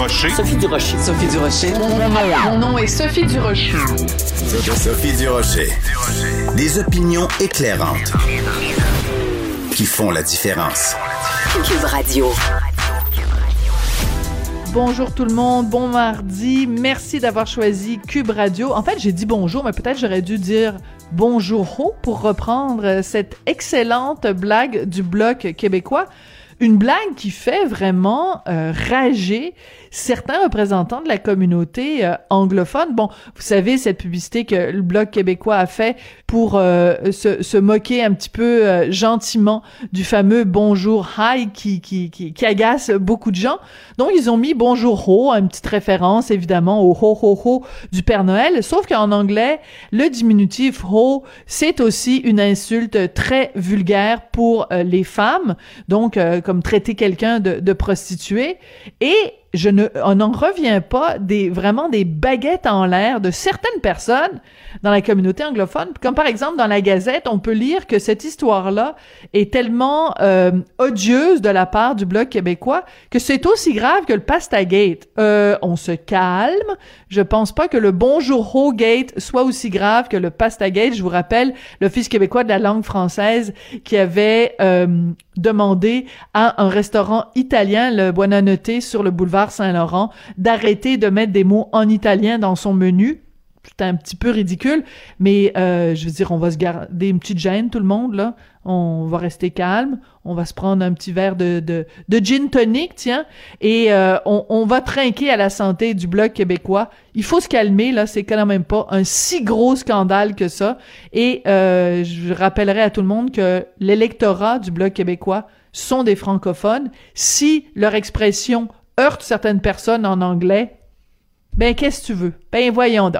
Durocher. Sophie Durocher. Sophie Durocher. Mon nom est Sophie Durocher. Sophie Durocher. Des opinions éclairantes qui font la différence. Cube Radio. Bonjour tout le monde, bon mardi. Merci d'avoir choisi Cube Radio. En fait, j'ai dit bonjour, mais peut-être j'aurais dû dire bonjour pour reprendre cette excellente blague du bloc québécois. Une blague qui fait vraiment euh, rager certains représentants de la communauté euh, anglophone. Bon, vous savez, cette publicité que le Bloc québécois a fait pour euh, se, se, moquer un petit peu euh, gentiment du fameux bonjour hi qui, qui, qui, qui, agace beaucoup de gens. Donc, ils ont mis bonjour ho, une petite référence évidemment au ho ho ho du Père Noël. Sauf qu'en anglais, le diminutif ho, c'est aussi une insulte très vulgaire pour les femmes. Donc, comme traiter quelqu'un de, de prostituée. Et je ne, on n'en revient pas des vraiment des baguettes en l'air de certaines personnes dans la communauté anglophone. Comme par exemple dans la Gazette, on peut lire que cette histoire-là est tellement euh, odieuse de la part du bloc québécois que c'est aussi grave que le Pastagate. Euh, on se calme. Je pense pas que le Bonjour Ho Gate soit aussi grave que le Pastagate. Je vous rappelle l'Office québécois de la langue française qui avait euh, demandé à un restaurant italien, le Buonanotte, sur le boulevard Saint-Laurent, d'arrêter de mettre des mots en italien dans son menu. C'est un petit peu ridicule, mais euh, je veux dire, on va se garder une petite gêne, tout le monde, là. On va rester calme, on va se prendre un petit verre de, gin tonic, tiens, et euh, on, on, va trinquer à la santé du Bloc québécois. Il faut se calmer, là, c'est quand même pas un si gros scandale que ça. Et euh, je rappellerai à tout le monde que l'électorat du Bloc québécois sont des francophones. Si leur expression heurte certaines personnes en anglais, ben qu'est-ce que tu veux? Ben voyons donc.